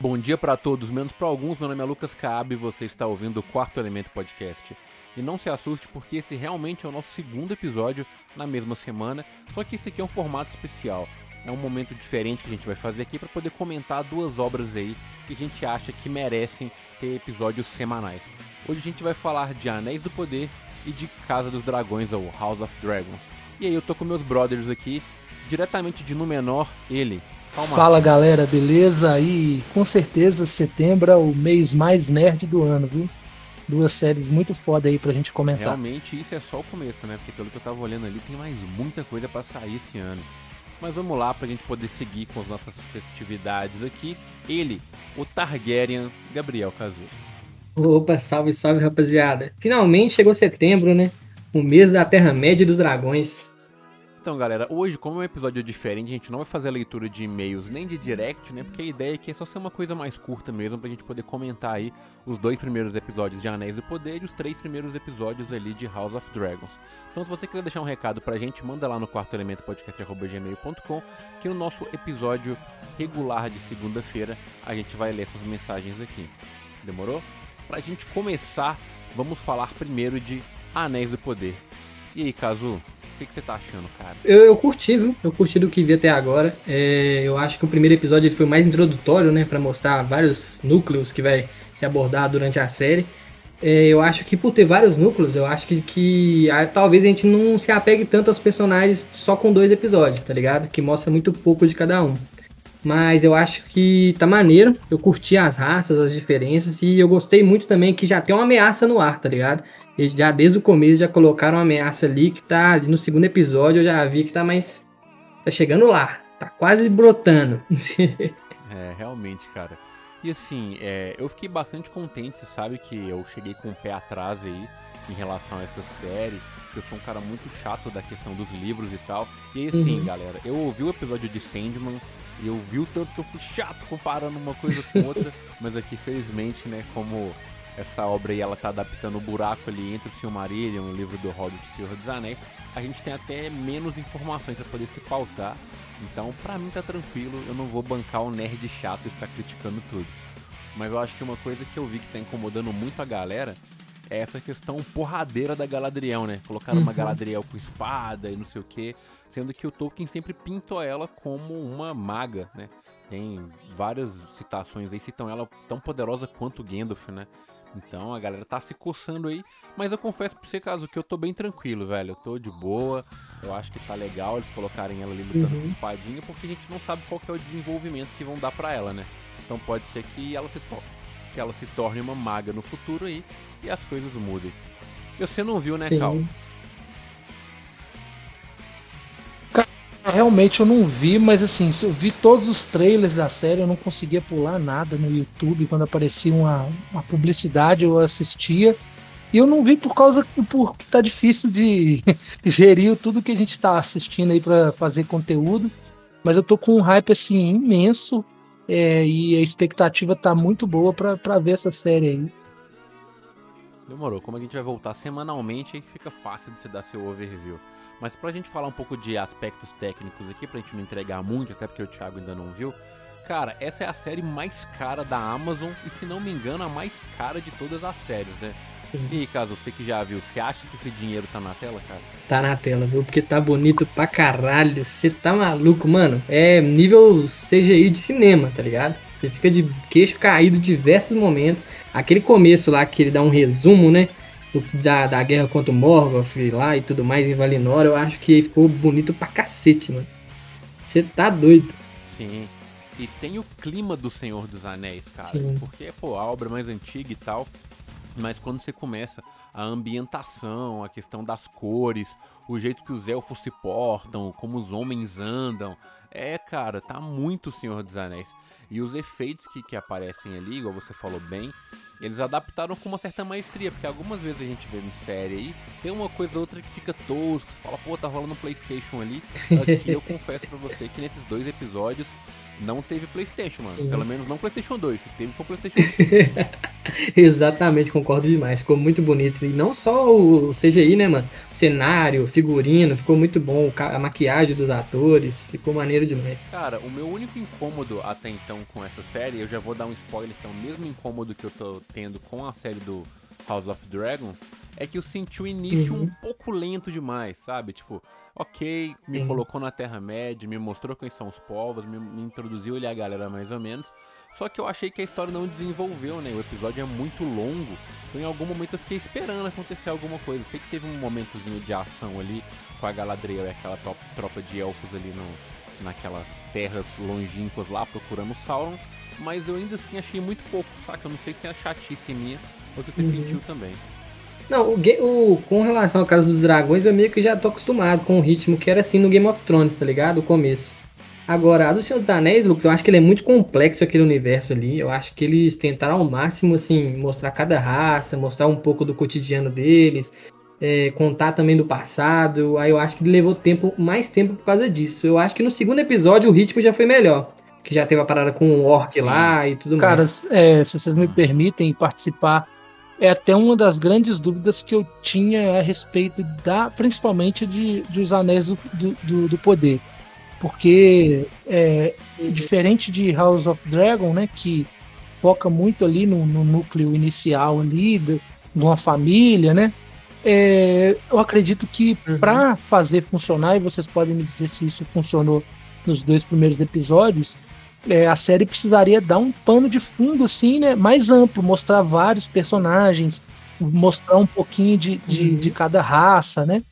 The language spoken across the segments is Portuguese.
Bom dia para todos, menos para alguns. Meu nome é Lucas Caab e você está ouvindo o Quarto Elemento Podcast. E não se assuste porque esse realmente é o nosso segundo episódio na mesma semana, só que esse aqui é um formato especial. É um momento diferente que a gente vai fazer aqui para poder comentar duas obras aí que a gente acha que merecem ter episódios semanais. Hoje a gente vai falar de Anéis do Poder e de Casa dos Dragões, ou House of Dragons. E aí eu tô com meus brothers aqui, diretamente de Númenor, ele, Calma. Fala galera, beleza? E com certeza setembro é o mês mais nerd do ano, viu? Duas séries muito foda aí pra gente comentar. Realmente isso é só o começo, né? Porque pelo que eu tava olhando ali, tem mais muita coisa para sair esse ano. Mas vamos lá pra gente poder seguir com as nossas festividades aqui. Ele, o Targaryen Gabriel Cazu. Opa, salve, salve rapaziada. Finalmente chegou setembro, né? O mês da Terra-média dos Dragões. Então, galera, hoje, como é um episódio diferente, a gente não vai fazer a leitura de e-mails nem de direct, né? Porque a ideia aqui é só ser uma coisa mais curta mesmo, pra gente poder comentar aí os dois primeiros episódios de Anéis do Poder e os três primeiros episódios ali de House of Dragons. Então, se você quiser deixar um recado pra gente, manda lá no quarto elemento podcast.gmail.com que no nosso episódio regular de segunda-feira a gente vai ler essas mensagens aqui. Demorou? Pra gente começar, vamos falar primeiro de Anéis do Poder. E aí, Kazu, o que, que, você tá achando, cara? Eu, eu curti, viu? Eu curti do que vi até agora. É, eu acho que o primeiro episódio foi mais introdutório, né? para mostrar vários núcleos que vai se abordar durante a série. É, eu acho que por ter vários núcleos, eu acho que, que a, talvez a gente não se apegue tanto aos personagens só com dois episódios, tá ligado? Que mostra muito pouco de cada um. Mas eu acho que tá maneiro. Eu curti as raças, as diferenças. E eu gostei muito também que já tem uma ameaça no ar, tá ligado? Eles já desde o começo já colocaram uma ameaça ali que tá ali no segundo episódio eu já vi que tá mais. tá chegando lá. Tá quase brotando. é, realmente, cara. E assim, é, eu fiquei bastante contente, você sabe que eu cheguei com o pé atrás aí em relação a essa série. Que eu sou um cara muito chato da questão dos livros e tal. E assim, uhum. galera, eu ouvi o episódio de Sandman e eu vi o tanto que eu fui chato comparando uma coisa com outra. mas aqui, felizmente, né, como essa obra aí ela tá adaptando o buraco ali entre o Silmarillion, o livro do Hobbit e Senhor dos Anéis, a gente tem até menos informações para poder se pautar. Então, pra mim tá tranquilo, eu não vou bancar o nerd chato e ficar criticando tudo. Mas eu acho que uma coisa que eu vi que tá incomodando muito a galera é essa questão porradeira da Galadriel, né? Colocaram uma uhum. Galadriel com espada e não sei o que, sendo que o Tolkien sempre pintou ela como uma maga, né? Tem várias citações aí, citam ela tão poderosa quanto Gandalf, né? Então a galera tá se coçando aí. Mas eu confesso pra você, caso que eu tô bem tranquilo, velho. Eu tô de boa. Eu acho que tá legal eles colocarem ela ali lutando uhum. com espadinha, porque a gente não sabe qual é o desenvolvimento que vão dar para ela, né? Então pode ser que ela se que ela se torne uma maga no futuro aí e as coisas mudem. E você não viu, né, Sim. Cal? Realmente eu não vi, mas assim, eu vi todos os trailers da série, eu não conseguia pular nada no YouTube. Quando aparecia uma, uma publicidade, eu assistia. E eu não vi por causa porque tá difícil de gerir tudo que a gente tá assistindo aí para fazer conteúdo. Mas eu tô com um hype assim imenso é, e a expectativa tá muito boa para ver essa série aí. Demorou. Como a gente vai voltar semanalmente, aí fica fácil de se dar seu overview. Mas pra gente falar um pouco de aspectos técnicos aqui, pra gente não entregar muito, até porque o Thiago ainda não viu. Cara, essa é a série mais cara da Amazon e, se não me engano, a mais cara de todas as séries, né? E caso você que já viu, você acha que esse dinheiro tá na tela, cara? Tá na tela, viu? Porque tá bonito pra caralho. Você tá maluco, mano. É nível CGI de cinema, tá ligado? Você fica de queixo caído diversos momentos. Aquele começo lá que ele dá um resumo, né? Da, da guerra contra o Morgoth lá e tudo mais em Valinor, eu acho que ficou bonito pra cacete, mano. Você tá doido. Sim. E tem o clima do Senhor dos Anéis, cara. Sim. Porque, pô, a obra mais antiga e tal. Mas quando você começa a ambientação, a questão das cores, o jeito que os elfos se portam, como os homens andam. É, cara, tá muito Senhor dos Anéis. E os efeitos que, que aparecem ali, igual você falou bem, eles adaptaram com uma certa maestria, porque algumas vezes a gente vê em série aí, tem uma coisa ou outra que fica tosco, fala, pô, tá rolando um Playstation ali. Aqui eu confesso pra você que nesses dois episódios não teve PlayStation, mano. Sim. Pelo menos não PlayStation 2. Se teve, foi PlayStation 5. Exatamente, concordo demais. Ficou muito bonito. E não só o CGI, né, mano? O cenário, figurino, ficou muito bom. A maquiagem dos atores, ficou maneiro demais. Cara, o meu único incômodo até então com essa série, eu já vou dar um spoiler, que é o mesmo incômodo que eu tô tendo com a série do House of Dragon, é que eu senti o início uhum. um pouco lento demais, sabe? Tipo, ok, me Sim. colocou na Terra-média, me mostrou quem são os povos, me, me introduziu ali a galera mais ou menos. Só que eu achei que a história não desenvolveu, né? O episódio é muito longo, então em algum momento eu fiquei esperando acontecer alguma coisa. Sei que teve um momentozinho de ação ali com a Galadriel e aquela tropa de elfos ali no, naquelas terras longínquas lá procurando Sauron, mas eu ainda assim achei muito pouco, saca? Eu não sei se é a chatice minha ou se você uhum. sentiu também. Não, o, o, com relação ao caso dos dragões, eu meio que já tô acostumado com o ritmo que era assim no Game of Thrones, tá ligado? O começo. Agora, a do Senhor dos Anéis, Lucas, eu acho que ele é muito complexo aquele universo ali. Eu acho que eles tentaram ao máximo, assim, mostrar cada raça, mostrar um pouco do cotidiano deles, é, contar também do passado. Aí eu acho que levou tempo, mais tempo por causa disso. Eu acho que no segundo episódio o ritmo já foi melhor. Que já teve a parada com o Orc Sim. lá e tudo Cara, mais. Cara, é, se vocês me permitem participar é até uma das grandes dúvidas que eu tinha a respeito da, principalmente de, de os anéis do, do, do poder. Porque é, diferente de House of Dragon, né, que foca muito ali no, no núcleo inicial ali de, de uma família, né, é, eu acredito que uhum. para fazer funcionar, e vocês podem me dizer se isso funcionou nos dois primeiros episódios, é, a série precisaria dar um pano de fundo assim, né, mais amplo, mostrar vários personagens, mostrar um pouquinho de, de, uhum. de cada raça, né?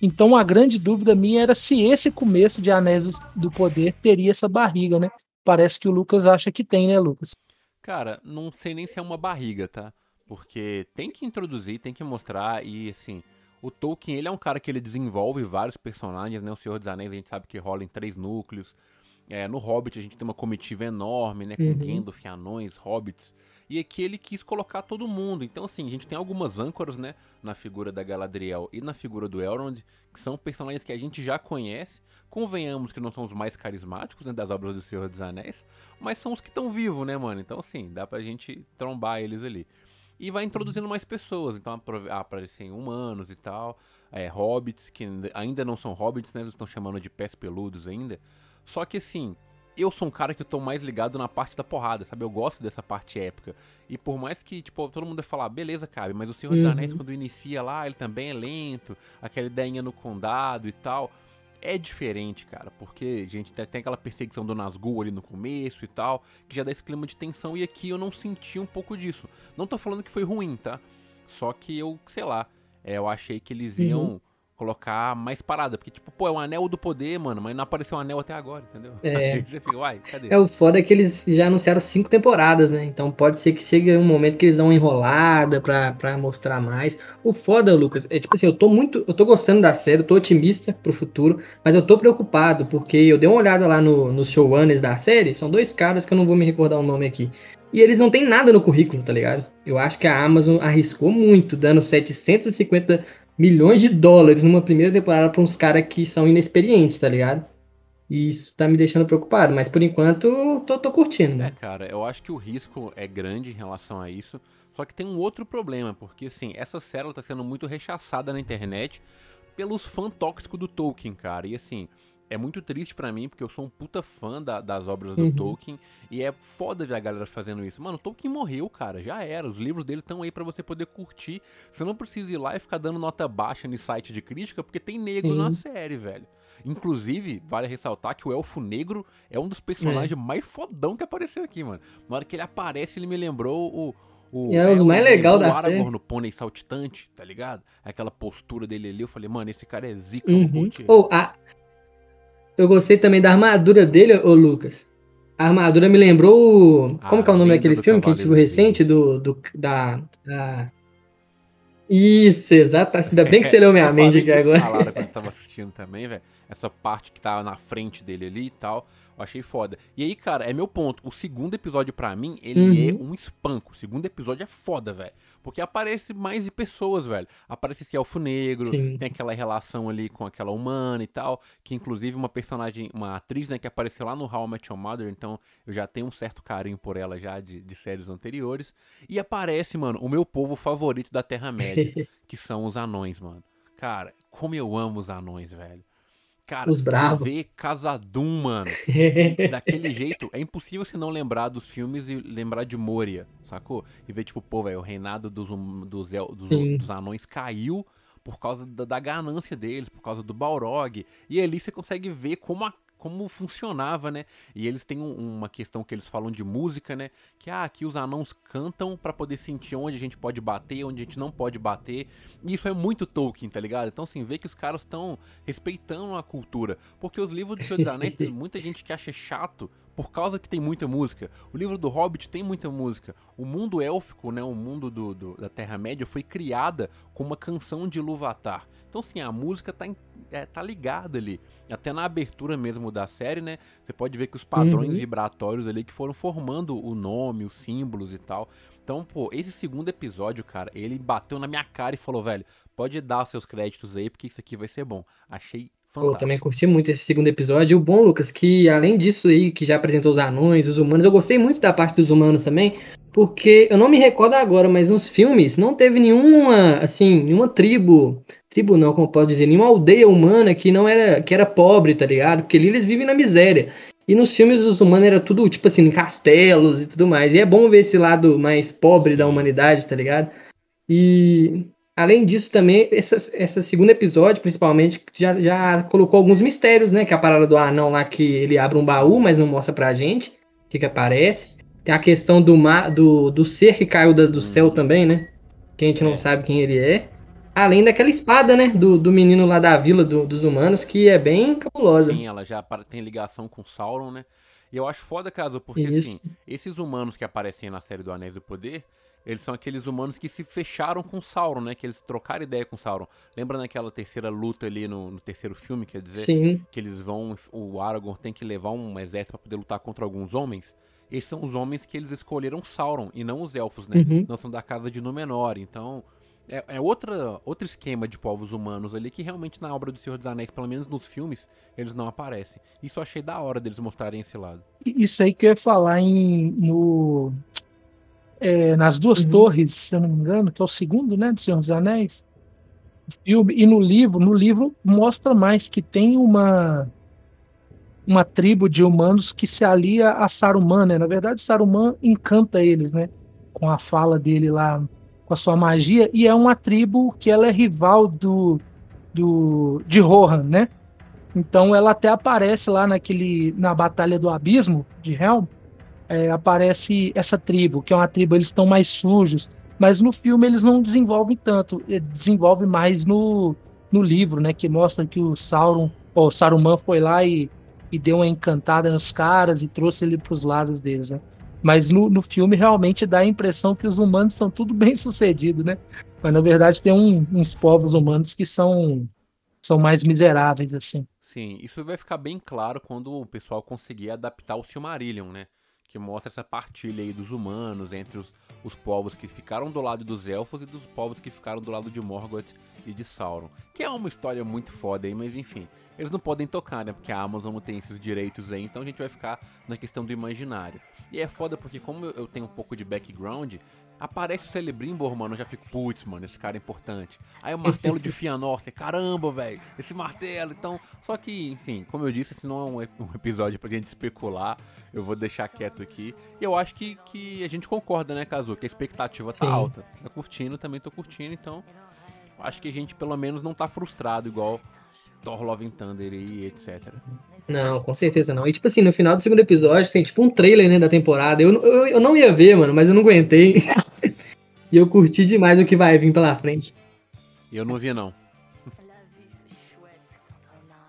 Então a grande dúvida minha era se esse começo de Anéis do Poder teria essa barriga, né? Parece que o Lucas acha que tem, né, Lucas? Cara, não sei nem se é uma barriga, tá? Porque tem que introduzir, tem que mostrar e assim, o Tolkien, ele é um cara que ele desenvolve vários personagens, né? O Senhor dos Anéis a gente sabe que rola em três núcleos. É, no Hobbit a gente tem uma comitiva enorme, né? Com uhum. Gandalf, anões, hobbits. E aqui ele quis colocar todo mundo. Então, assim, a gente tem algumas âncoras, né? Na figura da Galadriel e na figura do Elrond, que são personagens que a gente já conhece. Convenhamos que não são os mais carismáticos né, das obras do Senhor dos Anéis, mas são os que estão vivos, né, mano? Então, assim, dá pra gente trombar eles ali. E vai introduzindo mais pessoas, então aparecem humanos e tal, é, hobbits, que ainda não são hobbits, né? Eles estão chamando de pés peludos ainda. Só que assim, eu sou um cara que eu tô mais ligado na parte da porrada, sabe? Eu gosto dessa parte épica. E por mais que, tipo, todo mundo vai falar, beleza, cabe, mas o Senhor uhum. dos Anéis, quando inicia lá, ele também é lento, aquela ideinha no condado e tal. É diferente, cara, porque, gente, tem aquela perseguição do Nazgûl ali no começo e tal, que já dá esse clima de tensão, e aqui eu não senti um pouco disso. Não tô falando que foi ruim, tá? Só que eu, sei lá, é, eu achei que eles iam uhum colocar mais parada. Porque, tipo, pô, é um anel do poder, mano, mas não apareceu um anel até agora, entendeu? É. Aí você fica, uai, cadê? É o foda é que eles já anunciaram cinco temporadas, né? Então pode ser que chegue um momento que eles dão uma enrolada pra, pra mostrar mais. O foda, Lucas, é tipo assim, eu tô muito. Eu tô gostando da série, eu tô otimista pro futuro, mas eu tô preocupado, porque eu dei uma olhada lá no, nos showrunners da série, são dois caras que eu não vou me recordar o nome aqui. E eles não têm nada no currículo, tá ligado? Eu acho que a Amazon arriscou muito, dando 750 milhões de dólares numa primeira temporada pra uns caras que são inexperientes, tá ligado? E isso tá me deixando preocupado, mas por enquanto tô, tô curtindo, né? É, cara, eu acho que o risco é grande em relação a isso. Só que tem um outro problema, porque assim, essa série tá sendo muito rechaçada na internet pelos fãs tóxicos do Tolkien, cara. E assim, é muito triste para mim, porque eu sou um puta fã da, das obras do uhum. Tolkien. E é foda ver a galera fazendo isso. Mano, o Tolkien morreu, cara. Já era. Os livros dele estão aí para você poder curtir. Você não precisa ir lá e ficar dando nota baixa no site de crítica, porque tem negro Sim. na série, velho. Inclusive, vale ressaltar que o Elfo Negro é um dos personagens é. mais fodão que apareceu aqui, mano. Na hora que ele aparece, ele me lembrou o. O, é o mais legal da Aragorn série. no pônei saltitante, tá ligado? Aquela postura dele ali, eu falei, mano, esse cara é zica, uhum. Ou a, eu gostei também da armadura dele, ô Lucas. A armadura me lembrou. Como que é o nome daquele filme que a gente viu recente? Do, do, da, da. Isso, exato. Ainda bem que você leu minha mente aqui agora. Falaram quando tava assistindo também, velho. Essa parte que tá na frente dele ali e tal. Eu achei foda. E aí, cara, é meu ponto. O segundo episódio, para mim, ele uhum. é um espanco. O segundo episódio é foda, velho. Porque aparece mais de pessoas, velho. Aparece esse elfo negro, Sim. tem aquela relação ali com aquela humana e tal. Que inclusive uma personagem, uma atriz, né, que apareceu lá no How I Met Your Mother. Então eu já tenho um certo carinho por ela já de, de séries anteriores. E aparece, mano, o meu povo favorito da Terra-média, que são os anões, mano. Cara, como eu amo os anões, velho. Cara, Os bravos. você vê Casadum, mano. daquele jeito, é impossível você não lembrar dos filmes e lembrar de Moria, sacou? E ver, tipo, pô, velho, o reinado dos, dos, dos, dos, anões caiu por causa da, da, ganância deles, por causa do Balrog. E ali você consegue ver como a como funcionava, né? E eles têm um, uma questão que eles falam de música, né? Que ah, aqui os anãos cantam para poder sentir onde a gente pode bater, onde a gente não pode bater. E isso é muito Tolkien, tá ligado? Então, assim, vê que os caras estão respeitando a cultura. Porque os livros do Senhor dos Anéis tem muita gente que acha chato por causa que tem muita música. O livro do Hobbit tem muita música. O mundo élfico, né? O mundo do, do da Terra-média foi criada com uma canção de Luvatar. Então, assim, a música tá, é, tá ligada ali. Até na abertura mesmo da série, né? Você pode ver que os padrões uhum. vibratórios ali que foram formando o nome, os símbolos e tal. Então, pô, esse segundo episódio, cara, ele bateu na minha cara e falou, velho, pode dar os seus créditos aí, porque isso aqui vai ser bom. Achei Fantástico. Eu também curti muito esse segundo episódio. O bom, Lucas, que além disso aí, que já apresentou os anões, os humanos, eu gostei muito da parte dos humanos também, porque eu não me recordo agora, mas nos filmes não teve nenhuma, assim, nenhuma tribo tribo não, como posso dizer, nenhuma aldeia humana que não era que era pobre, tá ligado? Porque ali eles vivem na miséria. E nos filmes os humanos era tudo tipo assim, em castelos e tudo mais. E é bom ver esse lado mais pobre da humanidade, tá ligado? E além disso também, essa, essa segundo episódio, principalmente, já, já colocou alguns mistérios, né? Que é a parada do anão lá que ele abre um baú, mas não mostra pra gente o que, que aparece. Tem a questão do, mar, do, do ser que caiu da, do céu também, né? Que a gente não é. sabe quem ele é. Além daquela espada, né? Do, do menino lá da vila do, dos humanos, que é bem cabulosa. Sim, ela já tem ligação com Sauron, né? E eu acho foda, caso, porque Isso. assim, esses humanos que aparecem na série do Anéis do Poder, eles são aqueles humanos que se fecharam com Sauron, né? Que eles trocaram ideia com Sauron. Lembra naquela terceira luta ali no, no, terceiro filme, quer dizer? Sim. Que eles vão. O Aragorn tem que levar um exército para poder lutar contra alguns homens. Esses são os homens que eles escolheram Sauron e não os elfos, né? Uhum. Não são da casa de Númenor. Então, é, é outra, outro esquema de povos humanos ali que realmente na obra do Senhor dos Anéis, pelo menos nos filmes, eles não aparecem. Isso eu achei da hora deles mostrarem esse lado. Isso aí que eu ia falar em, no, é, nas duas uhum. torres, se eu não me engano, que é o segundo, né, do Senhor dos Anéis. Filme, e no livro, no livro mostra mais que tem uma uma tribo de humanos que se alia a Saruman, né? Na verdade, Saruman encanta eles, né? Com a fala dele lá com a sua magia, e é uma tribo que ela é rival do, do de Rohan, né? Então ela até aparece lá naquele na batalha do abismo de Helm, é, aparece essa tribo, que é uma tribo eles estão mais sujos, mas no filme eles não desenvolvem tanto, desenvolve mais no, no livro, né, que mostra que o Sauron, o Saruman foi lá e, e deu uma encantada nos caras e trouxe ele para os lados deles, né? Mas no, no filme realmente dá a impressão que os humanos são tudo bem sucedidos, né? Mas na verdade tem um, uns povos humanos que são, são mais miseráveis, assim. Sim, isso vai ficar bem claro quando o pessoal conseguir adaptar o Silmarillion, né? Que mostra essa partilha aí dos humanos entre os, os povos que ficaram do lado dos elfos e dos povos que ficaram do lado de Morgoth e de Sauron. Que é uma história muito foda aí, mas enfim, eles não podem tocar, né? Porque a Amazon não tem esses direitos aí, então a gente vai ficar na questão do imaginário. E é foda porque, como eu tenho um pouco de background, aparece o Celebrimbor, mano, eu já fico, putz, mano, esse cara é importante. Aí o martelo de Fianor, você, caramba, velho, esse martelo. Então, só que, enfim, como eu disse, esse não é um, episódio pra gente especular, eu vou deixar quieto aqui. E eu acho que, que a gente concorda, né, Kazu, que a expectativa tá Sim. alta. Tá curtindo, também tô curtindo, então acho que a gente pelo menos não tá frustrado igual Thor Love and Thunder e etc. Não, com certeza não. E tipo assim, no final do segundo episódio tem tipo um trailer né, da temporada. Eu, eu, eu não ia ver, mano, mas eu não aguentei. e eu curti demais o que vai vir pela frente. Eu não vi, não.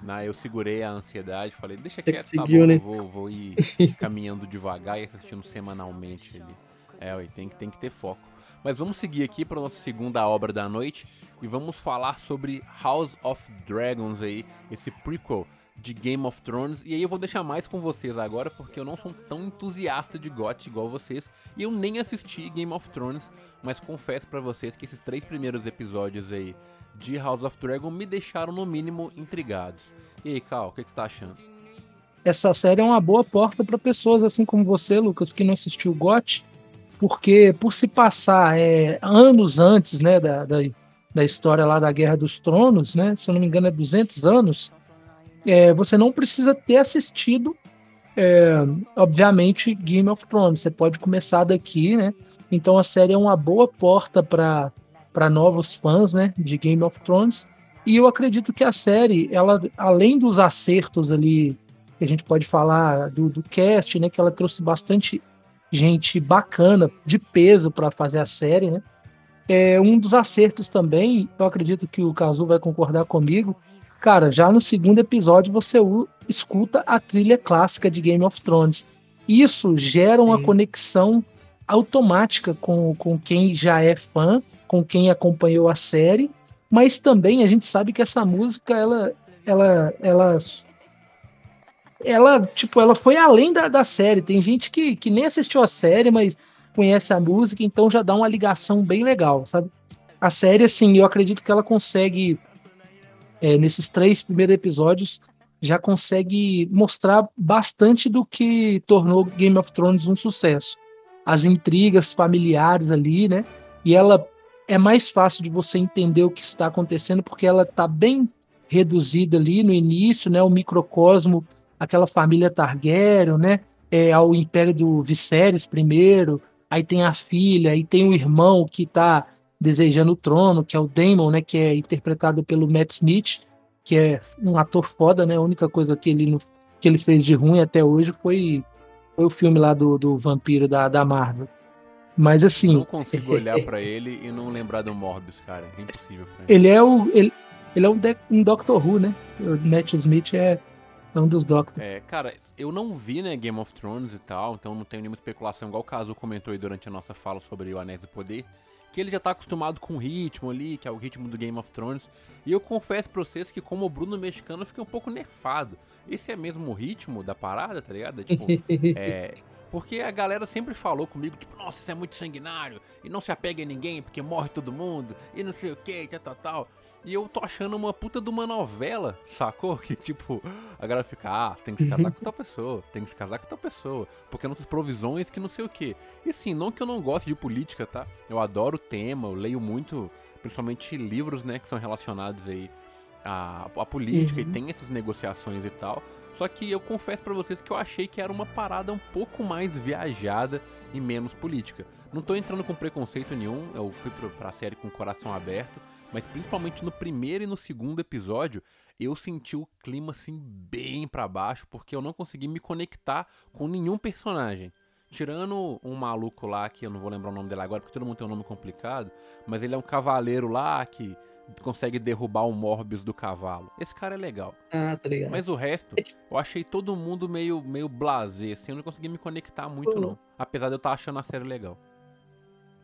não eu segurei a ansiedade, falei, deixa Você quieto, tá bom, né? vou, vou ir caminhando devagar e assistindo semanalmente ali. É, tem, tem que ter foco. Mas vamos seguir aqui para nossa segunda obra da noite e vamos falar sobre House of Dragons aí, esse prequel de Game of Thrones. E aí eu vou deixar mais com vocês agora, porque eu não sou tão entusiasta de GOT igual vocês. E eu nem assisti Game of Thrones, mas confesso para vocês que esses três primeiros episódios aí de House of Dragon me deixaram no mínimo intrigados. E aí, Cal, o que, você tá achando? Essa série é uma boa porta para pessoas assim como você, Lucas, que não assistiu GOT, porque por se passar é, anos antes né, da, da, da história lá da Guerra dos Tronos, né, se eu não me engano é 200 anos, é, você não precisa ter assistido, é, obviamente, Game of Thrones. Você pode começar daqui, né? Então a série é uma boa porta para novos fãs, né, de Game of Thrones. E eu acredito que a série, ela, além dos acertos ali, que a gente pode falar do, do cast, né, que ela trouxe bastante gente bacana, de peso para fazer a série, né? É, um dos acertos também, eu acredito que o Kazu vai concordar comigo, Cara, já no segundo episódio você escuta a trilha clássica de Game of Thrones. Isso gera uma Sim. conexão automática com, com quem já é fã, com quem acompanhou a série, mas também a gente sabe que essa música ela ela ela ela tipo ela foi além da, da série. Tem gente que, que nem assistiu a série, mas conhece a música, então já dá uma ligação bem legal, sabe? A série assim, eu acredito que ela consegue é, nesses três primeiros episódios, já consegue mostrar bastante do que tornou Game of Thrones um sucesso. As intrigas familiares ali, né? E ela é mais fácil de você entender o que está acontecendo porque ela está bem reduzida ali no início, né? O microcosmo, aquela família Targaryen, né? É, ao Império do Viserys primeiro, aí tem a filha, aí tem o irmão que está desejando o trono, que é o Damon, né, que é interpretado pelo Matt Smith, que é um ator foda, né? A única coisa que ele, que ele fez de ruim até hoje foi, foi o filme lá do, do vampiro da, da Marvel. Mas assim. Eu não consigo olhar para ele e não lembrar do Morbius, cara. É impossível. Ele é o. Ele, ele é um, de, um Doctor Who, né? O Matt Smith é, é um dos Doctors. É, cara, eu não vi, né, Game of Thrones e tal, então não tenho nenhuma especulação, igual o Caso comentou aí durante a nossa fala sobre o Anéis do Poder que ele já tá acostumado com o ritmo ali, que é o ritmo do Game of Thrones. E eu confesso pra vocês que, como o Bruno mexicano, eu fiquei um pouco nerfado. Esse é mesmo o ritmo da parada, tá ligado? Tipo, é. Porque a galera sempre falou comigo, tipo, nossa, isso é muito sanguinário, e não se apega a ninguém, porque morre todo mundo, e não sei o que, tal, tal, tal. E eu tô achando uma puta de uma novela, sacou? Que tipo, a galera fica, ah, tem que se casar com tal pessoa, tem que se casar com tal pessoa, porque não provisões que não sei o que. E sim, não que eu não goste de política, tá? Eu adoro o tema, eu leio muito, principalmente livros, né, que são relacionados aí à, à política uhum. e tem essas negociações e tal. Só que eu confesso para vocês que eu achei que era uma parada um pouco mais viajada e menos política. Não tô entrando com preconceito nenhum, eu fui pra série com o coração aberto mas principalmente no primeiro e no segundo episódio, eu senti o clima assim bem para baixo, porque eu não consegui me conectar com nenhum personagem. Tirando um maluco lá, que eu não vou lembrar o nome dele agora, porque todo mundo tem um nome complicado, mas ele é um cavaleiro lá que consegue derrubar o Morbius do cavalo. Esse cara é legal. Ah, tá ligado. Mas o resto, eu achei todo mundo meio, meio blasé, assim, eu não consegui me conectar muito, não. Apesar de eu estar tá achando a série legal.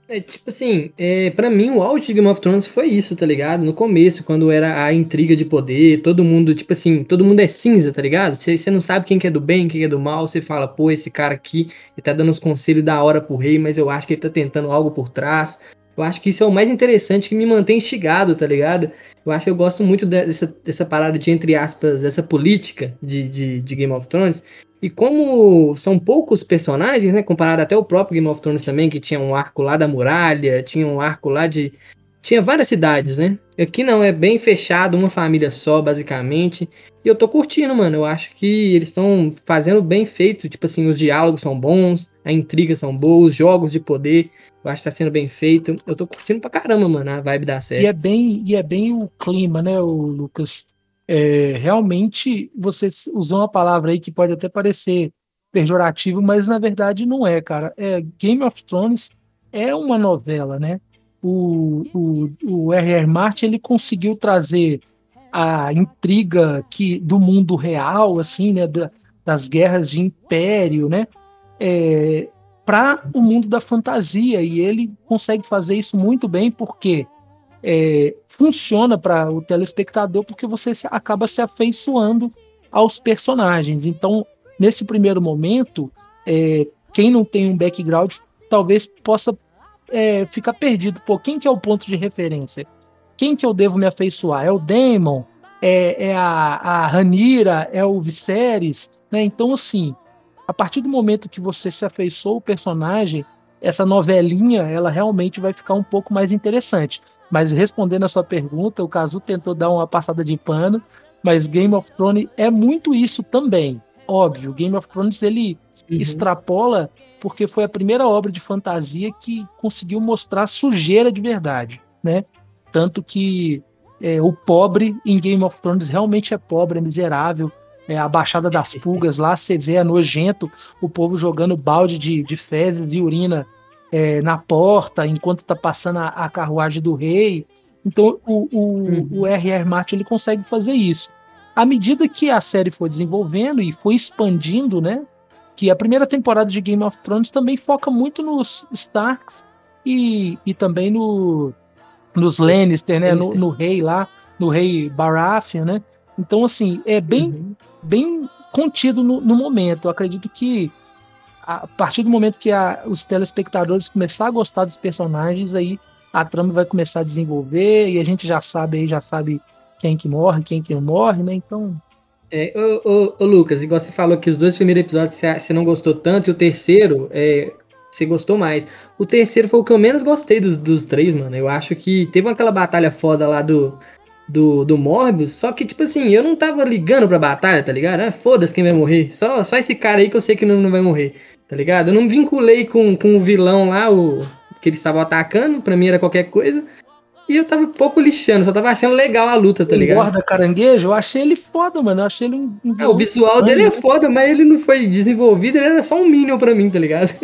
É, tipo assim, é, para mim o auge de Game of Thrones foi isso, tá ligado? No começo, quando era a intriga de poder, todo mundo, tipo assim, todo mundo é cinza, tá ligado? Você não sabe quem que é do bem, quem que é do mal, você fala, pô, esse cara aqui, ele tá dando uns conselhos da hora pro rei, mas eu acho que ele tá tentando algo por trás. Eu acho que isso é o mais interessante que me mantém instigado, tá ligado? Eu acho que eu gosto muito dessa, dessa parada de, entre aspas, essa política de, de, de Game of Thrones, e como são poucos personagens, né? Comparado até o próprio Game of Thrones também, que tinha um arco lá da muralha, tinha um arco lá de. Tinha várias cidades, né? Aqui não, é bem fechado, uma família só, basicamente. E eu tô curtindo, mano. Eu acho que eles estão fazendo bem feito. Tipo assim, os diálogos são bons, a intriga são boas, os jogos de poder. Eu acho que tá sendo bem feito. Eu tô curtindo pra caramba, mano, a vibe da série. E é bem, e é bem o clima, né, o Lucas? É, realmente você usou uma palavra aí que pode até parecer pejorativo, mas na verdade não é, cara. É, Game of Thrones é uma novela, né? O, o, o R.R. Martin ele conseguiu trazer a intriga que do mundo real, assim, né, da, das guerras de império, né, é, para o mundo da fantasia e ele consegue fazer isso muito bem porque é, funciona para o telespectador porque você acaba se afeiçoando aos personagens. Então, nesse primeiro momento, é, quem não tem um background talvez possa é, ficar perdido. Pô, quem que é o ponto de referência? Quem que eu devo me afeiçoar? É o Daemon? É, é a, a Ranira? É o Viserys? Né? Então, assim, a partir do momento que você se afeiçoou o personagem, essa novelinha, ela realmente vai ficar um pouco mais interessante. Mas respondendo a sua pergunta, o Kazu tentou dar uma passada de pano, mas Game of Thrones é muito isso também. Óbvio, Game of Thrones ele uhum. extrapola porque foi a primeira obra de fantasia que conseguiu mostrar sujeira de verdade, né? Tanto que é, o pobre em Game of Thrones realmente é pobre, é miserável. É, a Baixada das Pulgas lá, você vê, é nojento o povo jogando balde de, de fezes e urina é, na porta enquanto está passando a, a, carruagem do rei. Então o, o, uhum. o R.R. Martin ele consegue fazer isso. À medida que a série foi desenvolvendo e foi expandindo, né? Que a primeira temporada de Game of Thrones também foca muito nos Starks e, e também no, nos Lannister, né? No, no, rei lá, no rei Baratheon, né? Então, assim, é bem, uhum. bem contido no, no, momento. Eu acredito que a partir do momento que a, os telespectadores começar a gostar dos personagens, aí a trama vai começar a desenvolver e a gente já sabe aí, já sabe quem que morre, quem que não morre, né? Então. É, ô, ô, ô Lucas, igual você falou que os dois primeiros episódios você não gostou tanto, e o terceiro é, você gostou mais. O terceiro foi o que eu menos gostei dos, dos três, mano. Eu acho que teve aquela batalha foda lá do, do, do Morbius, só que, tipo assim, eu não tava ligando pra batalha, tá ligado? Ah, foda-se quem vai morrer. Só, só esse cara aí que eu sei que não, não vai morrer, tá ligado? Eu não vinculei com, com o vilão lá, o que eles estavam atacando, pra mim era qualquer coisa. E eu tava um pouco lixando, só tava achando legal a luta, tá ligado? Guarda caranguejo, eu achei ele foda, mano. Eu achei ele um. um é, o visual dele é foda, mas ele não foi desenvolvido, ele era só um Minion pra mim, tá ligado?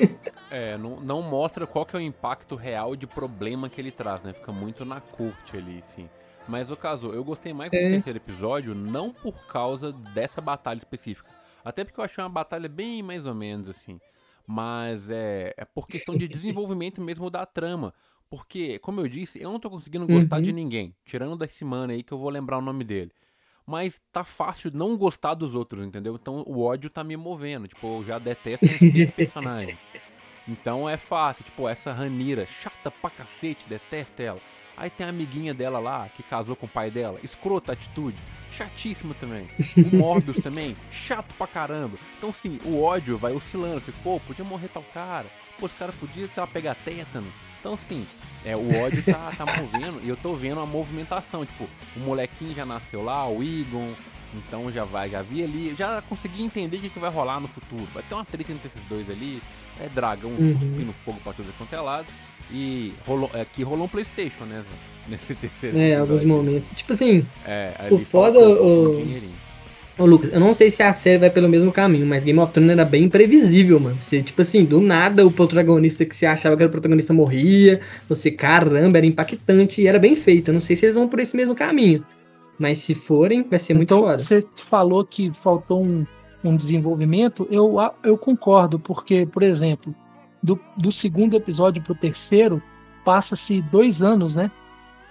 É, não, não mostra qual que é o impacto real de problema que ele traz, né? Fica muito na corte ali, sim. Mas o caso, eu gostei mais desse é. terceiro episódio, não por causa dessa batalha específica. Até porque eu achei uma batalha bem mais ou menos, assim. Mas é, é por questão de desenvolvimento mesmo da trama. Porque, como eu disse, eu não tô conseguindo gostar uhum. de ninguém. Tirando da semana aí que eu vou lembrar o nome dele. Mas tá fácil não gostar dos outros, entendeu? Então o ódio tá me movendo. Tipo, eu já detesto esse personagem. Então é fácil. Tipo, essa Ranira, chata pra cacete, detesto ela. Aí tem a amiguinha dela lá, que casou com o pai dela. Escrota atitude. Chatíssimo também. O Morbius também, chato pra caramba. Então, sim, o ódio vai oscilando. Fica, pô, podia morrer tal cara. Pô, esse cara podia, sei lá, pegar tétano. Então, assim, é, o ódio tá, tá movendo e eu tô vendo a movimentação. Tipo, o molequinho já nasceu lá, o Egon, então já vai, já vi ali, já consegui entender o que, que vai rolar no futuro. Vai ter uma treta entre esses dois ali, é dragão uhum. cuspindo fogo pra tudo quanto é lado. E rolou, aqui é, rolou um Playstation, né, Nesse terceiro. É, episódio. alguns momentos. Tipo assim, é, o foda. O... Ô, Lucas, eu não sei se a série vai pelo mesmo caminho, mas Game of Thrones era bem imprevisível, mano. Você, tipo assim, do nada o protagonista que você achava que era o protagonista morria. Você, caramba, era impactante e era bem feito. Eu não sei se eles vão por esse mesmo caminho. Mas se forem, vai ser muito então, foda. Você falou que faltou um, um desenvolvimento. Eu, eu concordo, porque, por exemplo, do, do segundo episódio pro terceiro, passa-se dois anos, né?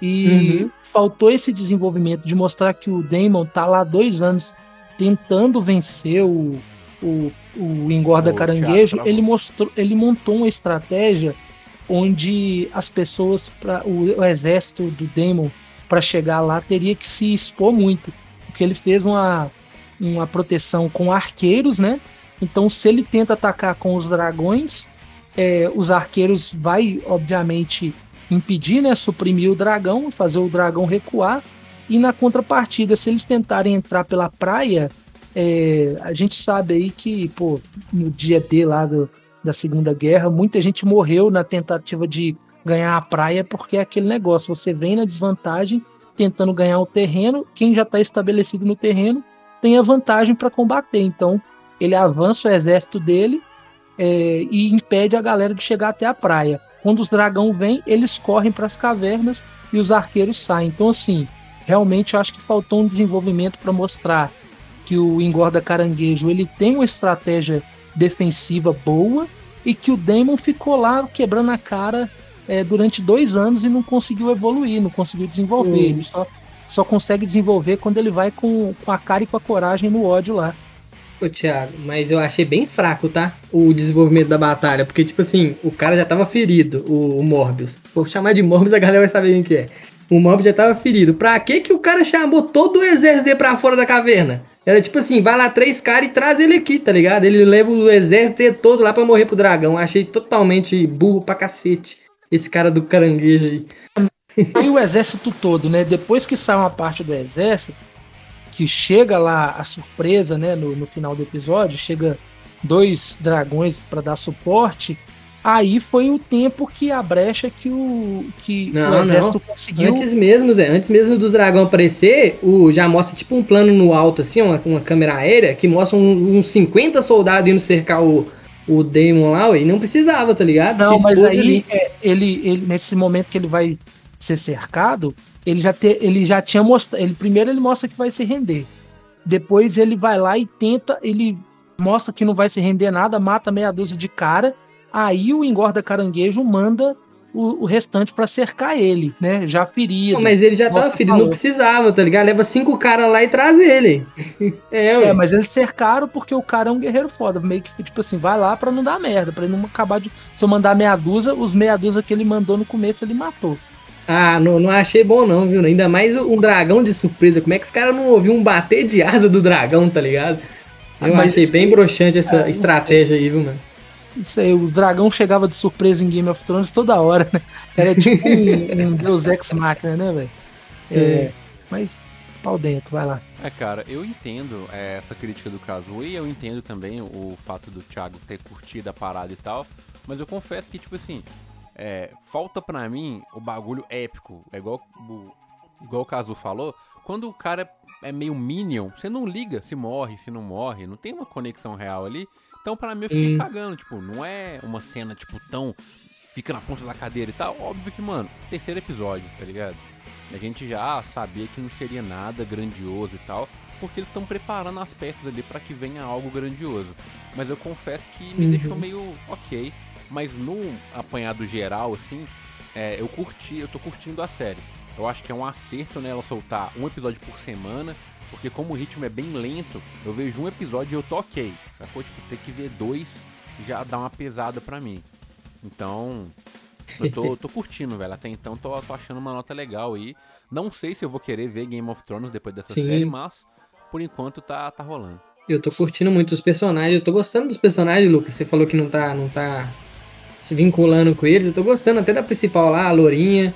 E uhum. faltou esse desenvolvimento de mostrar que o Damon tá lá dois anos tentando vencer o, o, o engorda caranguejo, teatro. ele mostrou, ele montou uma estratégia onde as pessoas para o, o, exército do Demon para chegar lá teria que se expor muito, porque ele fez uma uma proteção com arqueiros, né? Então, se ele tenta atacar com os dragões, é, os arqueiros vai obviamente impedir, né, suprimir o dragão, fazer o dragão recuar e na contrapartida, se eles tentarem entrar pela praia, é, a gente sabe aí que, pô, no dia D lá do, da Segunda Guerra, muita gente morreu na tentativa de ganhar a praia, porque é aquele negócio, você vem na desvantagem tentando ganhar o terreno, quem já está estabelecido no terreno tem a vantagem para combater. Então, ele avança o exército dele é, e impede a galera de chegar até a praia. Quando os dragão vêm, eles correm para as cavernas e os arqueiros saem. Então, assim, realmente eu acho que faltou um desenvolvimento para mostrar que o engorda caranguejo ele tem uma estratégia defensiva boa e que o Demon ficou lá quebrando a cara é, durante dois anos e não conseguiu evoluir, não conseguiu desenvolver. Ele só só consegue desenvolver quando ele vai com, com a cara e com a coragem no ódio lá. Ô, Thiago, mas eu achei bem fraco, tá? O desenvolvimento da batalha. Porque, tipo assim, o cara já tava ferido, o, o Morbius. Vou chamar de Morbius, a galera vai saber quem que é. O Morbius já tava ferido. Pra que que o cara chamou todo o exército dele pra fora da caverna? Era tipo assim, vai lá três caras e traz ele aqui, tá ligado? Ele leva o exército todo lá pra morrer pro dragão. Achei totalmente burro pra cacete. Esse cara do caranguejo aí. E o exército todo, né? Depois que sai uma parte do exército, que chega lá a surpresa, né, no, no final do episódio, chega dois dragões para dar suporte. Aí foi o tempo que a brecha que o que não, o exército não. conseguiu. Antes mesmo, Zé, antes mesmo do dragão aparecer, o já mostra tipo um plano no alto assim, uma, uma câmera aérea que mostra um, uns 50 soldados indo cercar o o Damon lá, e não precisava, tá ligado? Não, mas aí é, ele, ele nesse momento que ele vai ser cercado, ele já, te, ele já tinha mostrado. Ele, primeiro ele mostra que vai se render. Depois ele vai lá e tenta. Ele mostra que não vai se render nada, mata meia dúzia de cara. Aí o engorda caranguejo manda o, o restante para cercar ele, né? Já ferido. Não, mas ele já tava ferido, não precisava, tá ligado? Leva cinco caras lá e traz ele. é, é, mas eles cercaram porque o cara é um guerreiro foda. Meio que, tipo assim, vai lá para não dar merda, pra ele não acabar de. Se eu mandar meia dúzia, os meia dúzia que ele mandou no começo ele matou. Ah, não, não achei bom não, viu? Ainda mais um dragão de surpresa. Como é que os caras não ouviram um bater de asa do dragão, tá ligado? Eu ah, achei bem broxante essa é, estratégia aí, viu, mano? Isso aí, o dragão chegava de surpresa em Game of Thrones toda hora, né? Era tipo um, um Deus Ex Machina, né, velho? É, é. Mas, pau dentro, vai lá. É, cara, eu entendo é, essa crítica do caso e eu entendo também o fato do Thiago ter curtido a parada e tal, mas eu confesso que, tipo assim, é, falta pra mim o bagulho épico. É igual, o, igual o Kazu falou. Quando o cara é meio minion, você não liga se morre, se não morre. Não tem uma conexão real ali. Então, pra mim, eu fiquei hum. cagando. Tipo, não é uma cena, tipo, tão. Fica na ponta da cadeira e tal. Óbvio que, mano, terceiro episódio, tá ligado? A gente já sabia que não seria nada grandioso e tal. Porque eles estão preparando as peças ali para que venha algo grandioso. Mas eu confesso que me uhum. deixou meio ok. Mas no apanhado geral, assim, é, eu curti, eu tô curtindo a série. Eu acho que é um acerto né, ela soltar um episódio por semana, porque como o ritmo é bem lento, eu vejo um episódio e eu tô ok. Sacou? Tipo, ter que ver dois já dá uma pesada pra mim. Então, eu tô, tô curtindo, velho. Até então tô, tô, achando uma nota legal aí. Não sei se eu vou querer ver Game of Thrones depois dessa Sim. série, mas por enquanto tá, tá rolando. Eu tô curtindo muito os personagens, eu tô gostando dos personagens, Lucas. Você falou que não tá, não tá se vinculando com eles. Eu tô gostando até da principal lá, a Lourinha,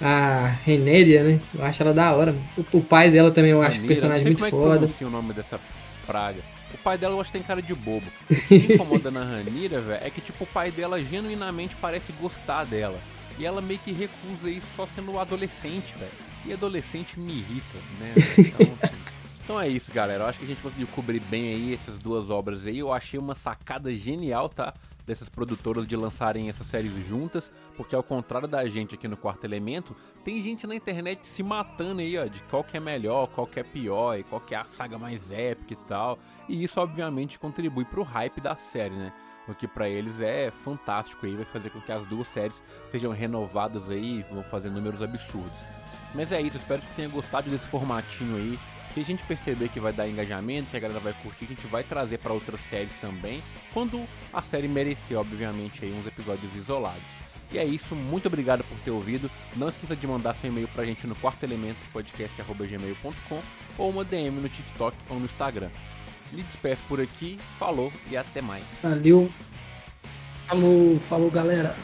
a Renéria, né? Eu acho ela da hora. O, o pai dela também eu acho Ranira, personagem muito como foda. É que o nome dessa praga. O pai dela eu acho que tem cara de bobo. O que me incomoda na Ranira, velho, é que tipo o pai dela genuinamente parece gostar dela. E ela meio que recusa isso só sendo adolescente, velho. E adolescente me irrita, né? Então, assim, então é isso, galera. Eu acho que a gente conseguiu cobrir bem aí essas duas obras aí. Eu achei uma sacada genial, tá? Dessas produtoras de lançarem essas séries juntas, porque ao contrário da gente aqui no Quarto Elemento, tem gente na internet se matando aí, ó, de qual que é melhor, qual que é pior, e qual que é a saga mais épica e tal. E isso obviamente contribui pro hype da série, né? O que para eles é fantástico aí, vai fazer com que as duas séries sejam renovadas aí vão fazer números absurdos. Mas é isso, espero que tenha gostado desse formatinho aí se a gente perceber que vai dar engajamento, que a galera vai curtir, a gente vai trazer para outras séries também, quando a série merecer, obviamente, aí uns episódios isolados. E é isso, muito obrigado por ter ouvido. Não esqueça de mandar seu e-mail pra gente no quarto elemento podcast@gmail.com ou uma DM no TikTok ou no Instagram. Me despeço por aqui, falou e até mais. Valeu. Falou, falou galera.